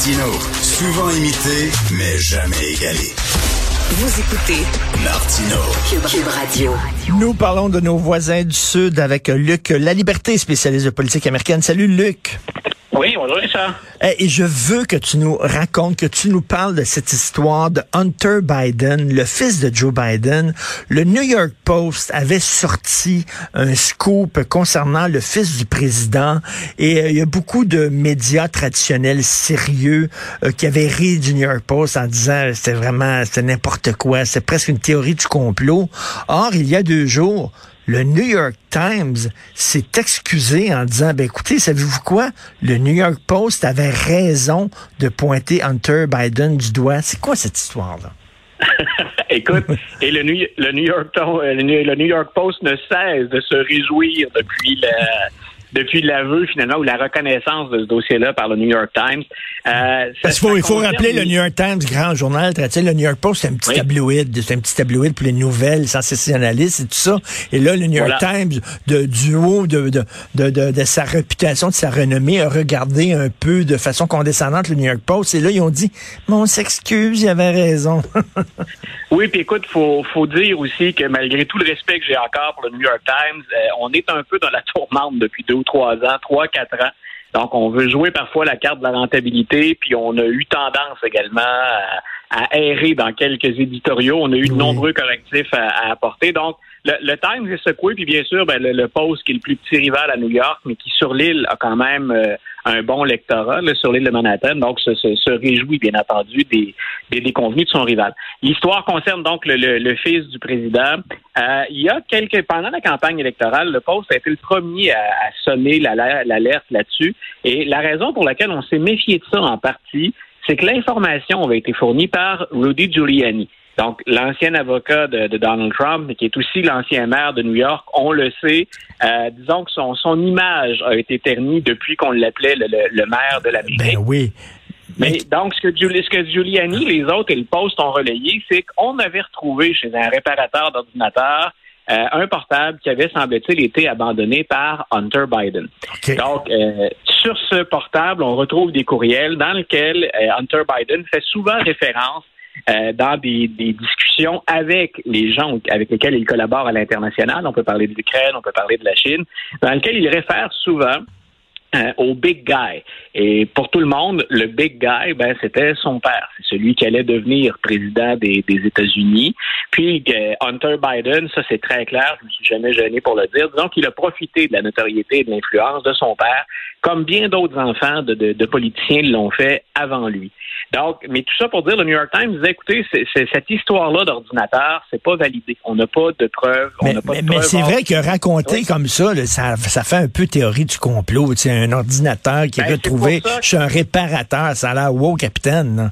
Martino, souvent imité, mais jamais égalé. Vous écoutez Martino, Cube Radio. Nous parlons de nos voisins du Sud avec Luc La Liberté, spécialiste de politique américaine. Salut Luc. Oui, bonjour Richard. Eh, Et je veux que tu nous racontes, que tu nous parles de cette histoire de Hunter Biden, le fils de Joe Biden. Le New York Post avait sorti un scoop concernant le fils du président et euh, il y a beaucoup de médias traditionnels sérieux euh, qui avaient ri du New York Post en disant euh, c'était vraiment c'était n'importe quoi, c'est presque une théorie du complot. Or, il y a deux jours, le New York Times s'est excusé en disant, ben écoutez, savez-vous quoi? Le New York Post avait raison de pointer Hunter Biden du doigt. C'est quoi cette histoire-là? Écoute, et le New, le New York le New, le New York Post ne cesse de se réjouir depuis la depuis l'aveu finalement ou la reconnaissance de ce dossier-là par le New York Times. Euh, Parce qu'il faut, il faut rappeler le New York Times, grand journal, le New York Post, c'est un petit Oui. tabloïd, c'est un petit tabloïd pour les nouvelles sensationnalistes et tout ça. Et là, le New York Voilà. Times, de, du haut de, de, de, de, de sa réputation, de sa renommée, a regardé un peu de façon condescendante le New York Post. Et là, ils ont dit, mais on s'excuse, il avait raison. Oui, puis écoute, faut faut dire aussi que malgré tout le respect que j'ai encore pour le New York Times, euh, on est un peu dans la tourmente depuis deux ou trois ans, trois quatre ans. Donc, on veut jouer parfois la carte de la rentabilité, puis on a eu tendance également à, à errer dans quelques éditoriaux. On a eu de Oui. nombreux correctifs à, à apporter. Donc, le, le Times est secoué, puis bien sûr, ben, le, le Post, qui est le plus petit rival à New York, mais qui sur l'île a quand même euh, un bon lectorat, là, sur l'île de Manhattan, donc se, se, se réjouit bien entendu des, des déconvenus de son rival. L'histoire concerne donc le, le, le fils du président. Euh, il y a quelques pendant la campagne électorale, le Post a été le premier à, à sonner l'alerte là-dessus. Et la raison pour laquelle on s'est méfié de ça en partie, c'est que l'information avait été fournie par Rudy Giuliani. Donc, l'ancien avocat de, de Donald Trump, mais qui est aussi l'ancien maire de New York, on le sait. Euh, disons que son, son image a été ternie depuis qu'on l'appelait le, le- le maire de l'Amérique. ben oui. Mais donc, ce que, Giul- ce que Giuliani, les autres et le Post ont relayé, c'est qu'on avait retrouvé chez un réparateur d'ordinateur euh, un portable qui avait, semble-t-il, été abandonné par Hunter Biden. Donc, euh, sur ce portable, on retrouve des courriels dans lesquels euh, Hunter Biden fait souvent référence euh, dans des, des discussions avec les gens avec lesquels il collabore à l'international. On peut parler de l'Ukraine, on peut parler de la Chine, dans lesquels il réfère souvent euh, au big guy. Et pour tout le monde, le big guy, ben, c'était son père. C'est celui qui allait devenir président des, des États-Unis. Puis euh, Hunter Biden, ça c'est très clair, je me suis jamais gêné pour le dire. Disons qu'il a profité de la notoriété et de l'influence de son père, comme bien d'autres enfants de, de, de politiciens l'ont fait avant lui. Donc, mais tout ça pour dire, le New York Times disait, écoutez, cette histoire-là d'ordinateur, c'est pas validé. On n'a pas de preuves. Mais, mais- mais c'est vrai que raconter Oui. comme ça, là, ça, ça fait un peu théorie du complot. Un ordinateur qui est Ben, c'est retrouvé, suis un réparateur, ça a l'air wow, capitaine.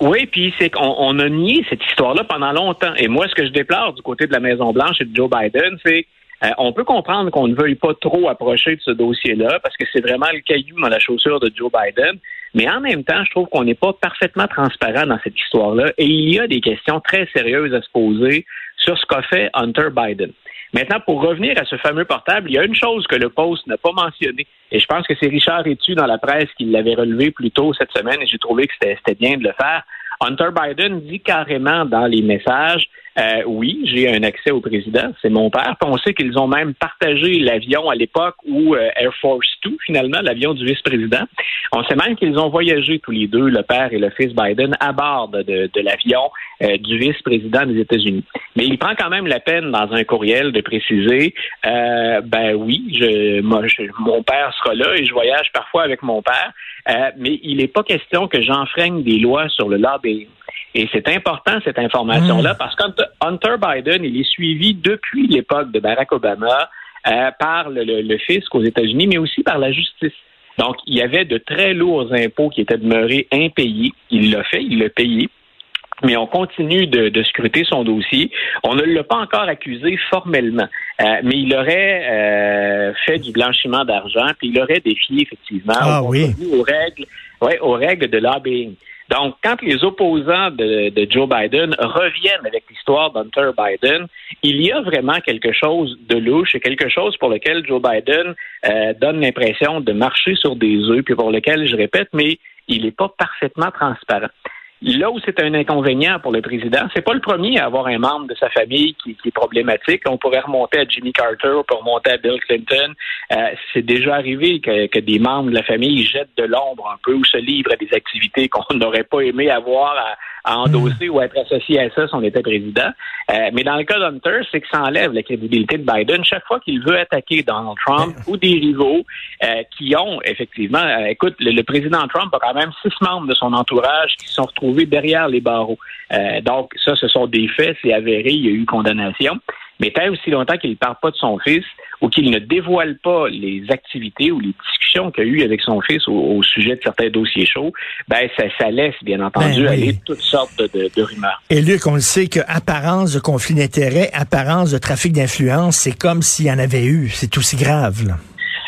Oui, puis c'est qu'on on a nié cette histoire-là pendant longtemps. Et moi, ce que je déplore du côté de la Maison-Blanche et de Joe Biden, c'est euh, on peut comprendre qu'on ne veuille pas trop approcher de ce dossier-là parce que c'est vraiment le caillou dans la chaussure de Joe Biden. Mais en même temps, je trouve qu'on n'est pas parfaitement transparent dans cette histoire-là. Et il y a des questions très sérieuses à se poser sur ce qu'a fait Hunter Biden. Maintenant, pour revenir à ce fameux portable, il y a une chose que le Post n'a pas mentionnée. Et je pense que c'est Richard Etu dans la presse qui l'avait relevé plus tôt cette semaine et j'ai trouvé que c'était c'était bien de le faire. Hunter Biden dit carrément dans les messages euh, oui, j'ai un accès au président, c'est mon père. Puis on sait qu'ils ont même partagé l'avion à l'époque où euh, Air Force Two, finalement, l'avion du vice-président. On sait même qu'ils ont voyagé tous les deux, le père et le fils Biden, à bord de, de l'avion euh, du vice-président des États-Unis. Mais il prend quand même la peine dans un courriel de préciser, euh, ben oui, je, moi, je- mon père sera là et je voyage parfois avec mon père, mais il n'est pas question que j'enfreigne des lois sur le lobbying. Et c'est important, cette information-là, parce qu'Hunter Hunter Biden, il est suivi depuis l'époque de Barack Obama euh, par le, le- le fisc aux États-Unis, mais aussi par la justice. Donc, il y avait de très lourds impôts qui étaient demeurés impayés. Il l'a fait, il l'a payé. Mais on continue de, de scruter son dossier. On ne l'a pas encore accusé formellement, Euh, mais il aurait euh, fait du blanchiment d'argent, puis il aurait défié effectivement Ah oui. aux règles, ouais, aux règles de lobbying. Donc, quand les opposants de, Joe Biden reviennent avec l'histoire d'Hunter Biden, il y a vraiment quelque chose de louche et quelque chose pour lequel Joe Biden euh, donne l'impression de marcher sur des œufs, puis pour lequel, je répète, mais il n'est pas parfaitement transparent. Là où c'est un inconvénient pour le président, c'est pas le premier à avoir un membre de sa famille qui, est problématique. On pourrait remonter à Jimmy Carter, on peut remonter à Bill Clinton. Euh, c'est déjà arrivé que, que, des membres de la famille jettent de l'ombre un peu ou se livrent à des activités qu'on n'aurait pas aimé avoir à endosser ou être associé à ça si on était président. Euh, mais dans le cas d'Hunter, c'est que ça enlève la crédibilité de Biden chaque fois qu'il veut attaquer Donald Trump ou des rivaux euh, qui ont effectivement, euh, écoute, le, président Trump a quand même six membres de son entourage qui sont retrouvés derrière les barreaux. donc ça, ce sont des faits, c'est avéré, il y a eu condamnation. Mais tant aussi longtemps qu'il ne parle pas de son fils ou qu'il ne dévoile pas les activités ou les discussions qu'il a eues avec son fils au, sujet de certains dossiers chauds, ben ça, laisse bien entendu ben aller toutes sortes de, rumeurs. Et Luc, on le sait que apparence de conflit d'intérêt, apparence de trafic d'influence, c'est comme s'il y en avait eu. C'est aussi grave. Là.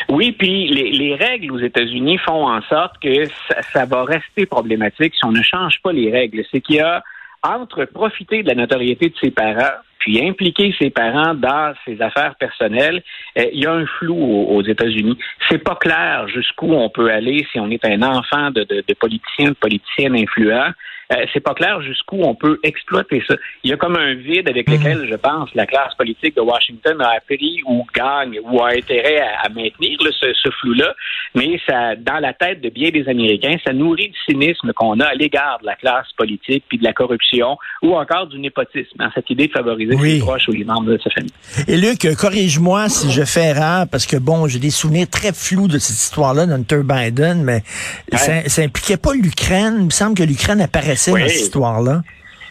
Oui, puis les, règles aux États-Unis font en sorte que ça, va rester problématique si on ne change pas les règles. C'est qu'il y a entre profiter de la notoriété de ses parents puis impliquer ses parents dans ses affaires personnelles, euh, il y a un flou aux, États-Unis. C'est pas clair jusqu'où on peut aller si on est un enfant de, de, de politicien, de politicienne influent. Euh, c'est pas clair jusqu'où on peut exploiter ça. Il y a comme un vide avec mhm. lequel, je pense, la classe politique de Washington a appris ou gagne ou a intérêt à, maintenir ce, flou-là. Mais ça, dans la tête de bien des Américains, ça nourrit le cynisme qu'on a à l'égard de la classe politique, puis de la corruption, ou encore du népotisme, hein, cette idée de favoriser ses proches ou les membres de sa famille. Et Luc, corrige-moi si je fais erreur, parce que bon, j'ai des souvenirs très flous de cette histoire-là d'Hunter Biden, mais ça, ça impliquait pas l'Ukraine. Il me semble que l'Ukraine apparaissait cette histoire-là?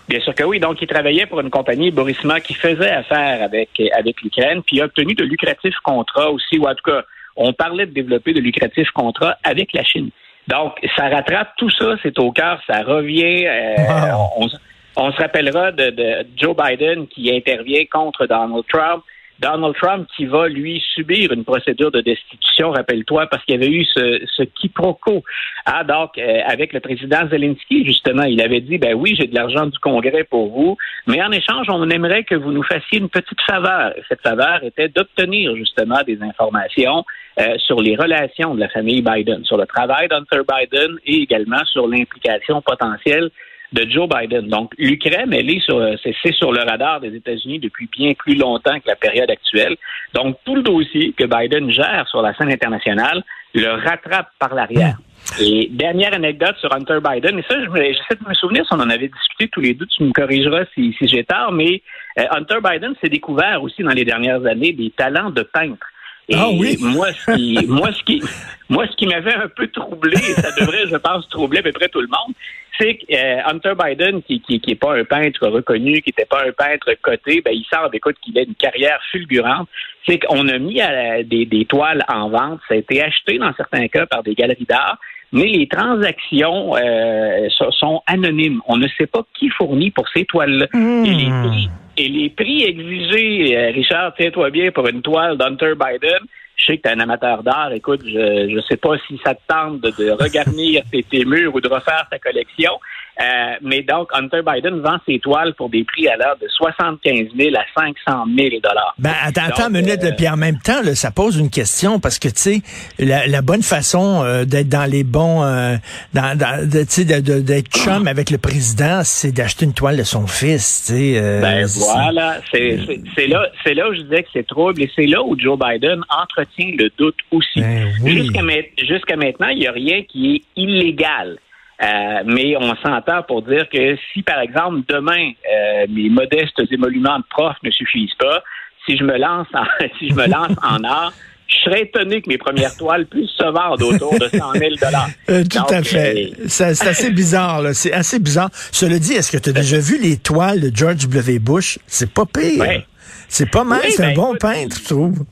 Bien sûr que oui. Donc, il travaillait pour une compagnie, Borisma, qui faisait affaire avec, avec l'Ukraine, puis il a obtenu de lucratifs contrats aussi, ou en tout cas, on parlait de développer de lucratifs contrats avec la Chine. Donc, ça rattrape tout ça, c'est au cœur, ça revient. Euh, on, se rappellera de Joe Biden qui intervient contre Donald Trump. Donald Trump qui va, lui, subir une procédure de destitution, rappelle-toi, parce qu'il y avait eu ce, ce quiproquo. Ah, donc, euh, avec le président Zelensky, justement, il avait dit, ben oui, j'ai de l'argent du Congrès pour vous, mais en échange, on aimerait que vous nous fassiez une petite faveur. cette faveur était d'obtenir, justement, des informations euh, sur les relations de la famille Biden, sur le travail d'Hunter Biden et également sur l'implication potentielle de Joe Biden. Donc, l'Ukraine, elle est sur, c'est sur le radar des États-Unis depuis bien plus longtemps que la période actuelle. Donc, tout le dossier que Biden gère sur la scène internationale le rattrape par l'arrière. Et dernière anecdote sur Hunter Biden, et ça, j'essaie de me souvenir si on en avait discuté tous les deux, tu me corrigeras si, si j'ai tort, mais euh, Hunter Biden s'est découvert aussi dans les dernières années des talents de peintre. Et ah oui? moi, ce qui, moi, ce qui, moi, ce qui m'avait un peu troublé, ça devrait, je pense, troubler à peu près tout le monde, c'est que euh, Hunter Biden, qui, qui, qui est pas un peintre reconnu, qui n'était pas un peintre coté, ben, il sort d'écoute qu'il a une carrière fulgurante. C'est qu'on a mis des, des toiles en vente. Ça a été acheté dans certains cas par des galeries d'art mais les transactions euh, sont anonymes. On ne sait pas qui fournit pour ces toiles-là. Hmm. Et, les prix, et les prix exigés, euh, Richard, tiens-toi bien, pour une toile d'Hunter Biden, je sais que tu es un amateur d'art. Écoute, je ne sais pas si ça te tente de, de regarnir tes, murs ou de refaire ta collection. Euh, mais donc, Hunter Biden vend ses toiles pour des prix à l'heure de 75 000 à 500 000 dollars. Ben, attends, attends une minute, euh, puis en même temps, là, ça pose une question parce que, tu sais, la, la, bonne façon euh, d'être dans les bons, euh, dans, dans, d'être chum avec le président, c'est d'acheter une toile de son fils, tu sais. Ben voilà, c'est, là, c'est là où je disais que c'est trouble et c'est là où Joe Biden entretient le doute aussi. Ben jusqu'à, jusqu'à maintenant, il n'y a rien qui est illégal. Euh, mais on s'entend pour dire que si, par exemple, demain, euh, mes modestes émoluments de prof ne suffisent pas, si je me lance en, si je me lance en art, je serais étonné que mes premières toiles puissent se vendre autour de 100 000 euh, Tout à fait. C'est assez bizarre, là. C'est assez bizarre. Cela dit, est-ce que tu as déjà vu les toiles de George W. Bush? C'est pas pire. C'est pas mal. c'est un ben, bon peintre, je trouve.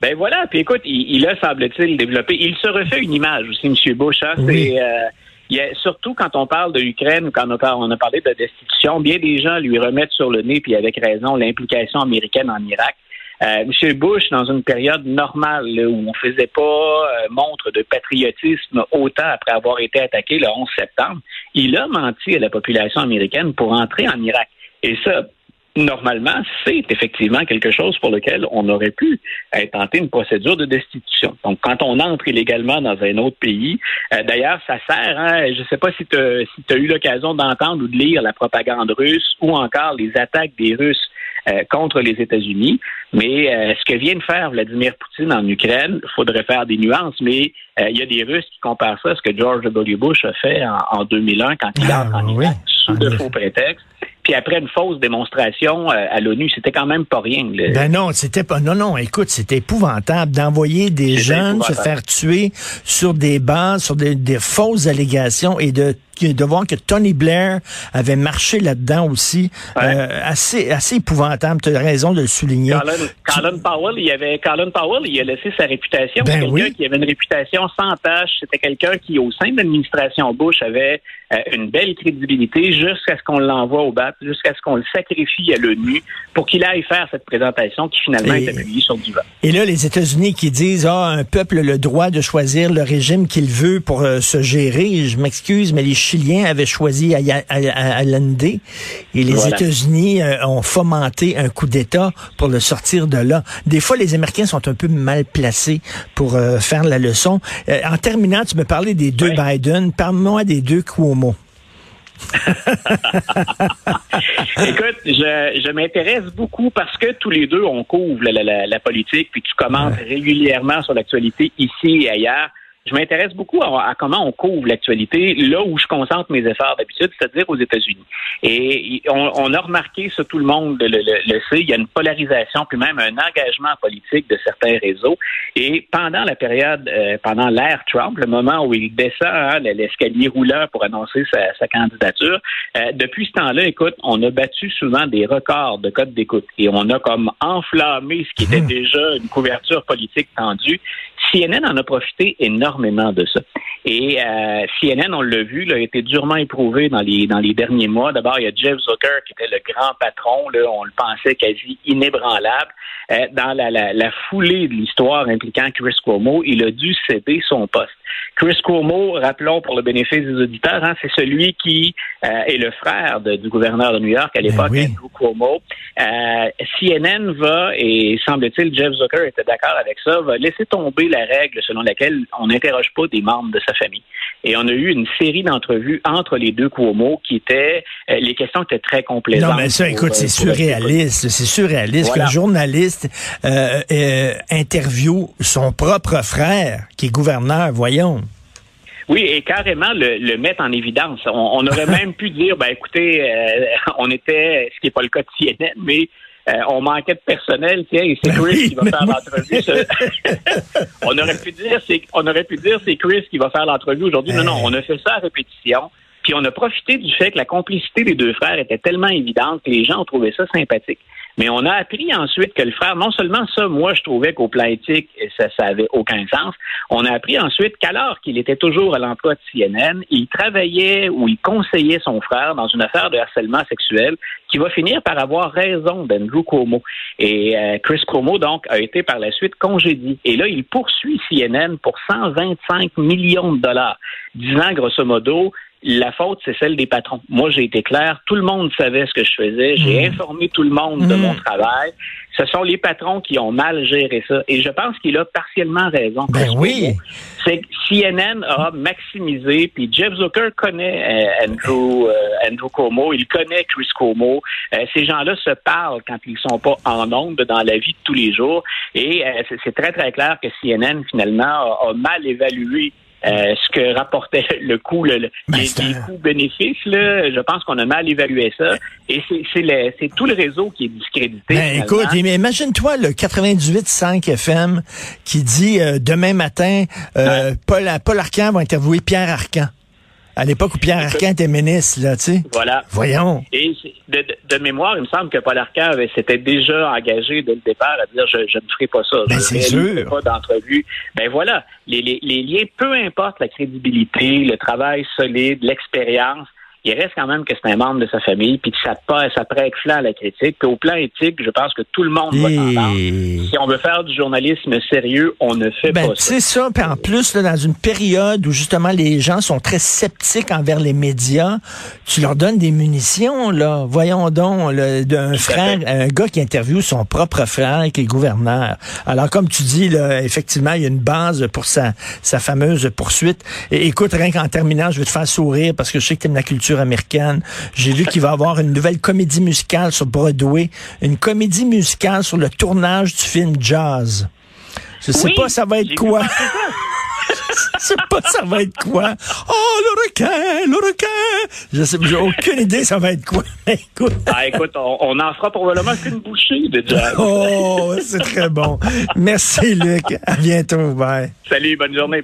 Ben voilà. Puis écoute, il, a, semble-t-il, développé. Il se refait une image aussi, M. Bush. Hein? C'est surtout quand on parle de l'Ukraine, quand on a, parlé de destitution, bien des gens lui remettent sur le nez, puis avec raison, l'implication américaine en Irak. Euh, M. Bush, dans une période normale où on faisait pas euh, montre de patriotisme autant après avoir été attaqué le 11 septembre, il a menti à la population américaine pour entrer en Irak. Et ça, normalement, c'est effectivement quelque chose pour lequel on aurait pu tenter une procédure de destitution. Donc, quand on entre illégalement dans un autre pays, euh, d'ailleurs, ça sert, hein, je ne sais pas si tu as, eu l'occasion d'entendre ou de lire la propagande russe ou encore les attaques des Russes euh, contre les États-Unis. Mais euh, ce que vient de faire Vladimir Poutine en Ukraine, il faudrait faire des nuances, mais il y a des Russes qui comparent ça à ce que George W. Bush a fait en, 2001 quand il ah, entre en Irak sous de faux prétextes. Puis après une fausse démonstration euh, à l'ONU, c'était quand même pas rien. Ben non, c'était pas. Non, non. Écoute, c'était épouvantable d'envoyer des jeunes se faire tuer sur des bases, sur des, des fausses allégations et de de voir que Tony Blair avait marché là-dedans aussi, euh, assez assez épouvantable. Tu as raison de le souligner. Colin, Powell, il avait Colin Powell, il a laissé sa réputation. Ben quelqu'un qui avait une réputation sans tâche. C'était quelqu'un qui, au sein de l'administration Bush, avait euh, une belle crédibilité jusqu'à ce qu'on l'envoie au BAT, jusqu'à ce qu'on le sacrifie à l'ONU pour qu'il aille faire cette présentation qui finalement est appuyée sur du vent. Et là, les États-Unis qui disent ah un peuple a le droit de choisir le régime qu'il veut pour euh, se gérer. Je m'excuse, mais les Chiliens avaient choisi Allende et les États-Unis euh, ont fomenté un coup d'État pour le sortir de là. Des fois, les Américains sont un peu mal placés pour euh, faire la leçon. Euh, en terminant, tu me parlais des deux Biden. Parle-moi des deux Cuomo. Écoute, je, je m'intéresse beaucoup parce que tous les deux, on couvre la, la, politique, puis tu commentes régulièrement sur l'actualité ici et ailleurs je m'intéresse beaucoup à, comment on couvre l'actualité là où je concentre mes efforts d'habitude, c'est-à-dire aux États-Unis. Et on, a remarqué, ça tout le monde le, le, sait, il y a une polarisation, puis même un engagement politique de certains réseaux. Et pendant la période, euh, pendant l'ère Trump, le moment où il descend hein, l'escalier roulant pour annoncer sa, candidature, euh, depuis ce temps-là, écoute, on a battu souvent des records de code d'écoute et on a comme enflammé ce qui était hmm. déjà une couverture politique tendue. CNN en a profité énormément de ça. Et euh, CNN, on l'a vu, a été durement éprouvé dans les dans les derniers mois. D'abord, il y a Jeff Zucker qui était le grand patron, on le pensait quasi inébranlable. Euh, dans la, la, la, foulée de l'histoire impliquant Chris Cuomo, il a dû céder son poste. Chris Cuomo, rappelons pour le bénéfice des auditeurs, hein, c'est celui qui euh, est le frère du gouverneur de New York à ben l'époque, Andrew Cuomo. Euh, CNN va, et semble-t-il, Jeff Zucker était d'accord avec ça, va laisser tomber la règle selon laquelle on n'interroge pas des membres de sa famille. Et on a eu une série d'entrevues entre les deux Cuomo qui étaient, les questions étaient très complaisantes. Non, mais ça, écoute, c'est surréaliste. C'est surréaliste qu'un journaliste euh, euh, interview son propre frère, qui est gouverneur, voyons. Oui, et carrément le, mettre en évidence. On, aurait même pu dire, ben écoutez, euh, on était, ce qui n'est pas le cas de CNN, mais on manquait de personnel, tiens, et c'est Chris qui va faire l'entrevue. on aurait pu dire, c'est, on aurait pu dire, c'est Chris qui va faire l'entrevue aujourd'hui. Non, non, on a fait ça à répétition. Puis on a profité du fait que la complicité des deux frères était tellement évidente que les gens ont trouvé ça sympathique. Mais on a appris ensuite que le frère, non seulement ça, moi, je trouvais qu'au plan éthique, ça, ça avait aucun sens. On a appris ensuite qu'alors qu'il était toujours à l'emploi de CNN, il travaillait ou il conseillait son frère dans une affaire de harcèlement sexuel qui va finir par avoir raison d'Andrew Cuomo. Et euh, Chris Cuomo, donc, a été par la suite congédié. Et là, il poursuit CNN pour 125 millions de dollars, disant grosso modo, la faute, c'est celle des patrons. Moi, j'ai été clair. Tout le monde savait ce que je faisais. J'ai mmh. informé tout le monde de mon mmh. travail. Ce sont les patrons qui ont mal géré ça. Et je pense qu'il a partiellement raison. Ben oui. C'est que CNN a maximisé, puis Jeff Zucker connaît euh, Andrew, euh, Andrew Cuomo, il connaît Chris Cuomo. Euh, ces gens-là se parlent quand ils sont pas en ondes dans la vie de tous les jours. Et c'est très, très clair que CNN, finalement, a mal évalué euh, ce que rapportait le coût, le, ben, les, coûts-bénéfices, je pense qu'on a mal évalué ça. Et c'est tout le réseau qui est discrédité. Ben, écoute, imagine-toi le 98.5 FM qui dit euh, demain matin, euh, Paul, Paul Arcan va interviewer Pierre Arcan à l'époque où Pierre Arcan était ministre, là, tu sais. Voilà. Voyons. Et de, mémoire, il me semble que Paul Arcan s'était déjà engagé dès le départ à dire je, ne ferai pas ça. Ben, c'est sûr. pas d'entrevue. Ben voilà, les, les, les liens, peu importe la crédibilité, le travail solide, l'expérience, il reste quand même que c'est un membre de sa famille, puis que ça, ça prête flanc à la critique. Puis au plan éthique, je pense que tout le monde va s'entendre. Si on veut faire du journalisme sérieux, on ne fait ben, pas ça. C'est ça. Puis en plus, là, dans une période où justement les gens sont très sceptiques envers les médias, tu leur donnes des munitions, là. Voyons donc, d'un frère, un gars qui interviewe son propre frère qui est gouverneur. Alors, comme tu dis, là, effectivement, il y a une base pour sa, sa fameuse poursuite. Et écoute, rien qu'en terminant, je vais te faire sourire parce que je sais que tu aimes la culture américaine. J'ai vu qu'il va y avoir une nouvelle comédie musicale sur Broadway, une comédie musicale sur le tournage du film Jazz. Je sais pas ça va être quoi. Je sais pas ça va être quoi. Oh, le requin, le requin. Je sais, j'ai aucune idée ça va être quoi. écoute. Ah, écoute, on, on en fera probablement qu'une bouchée de jazz. Oh, c'est très bon. Merci, Luc. À bientôt. Bye. Salut, bonne journée.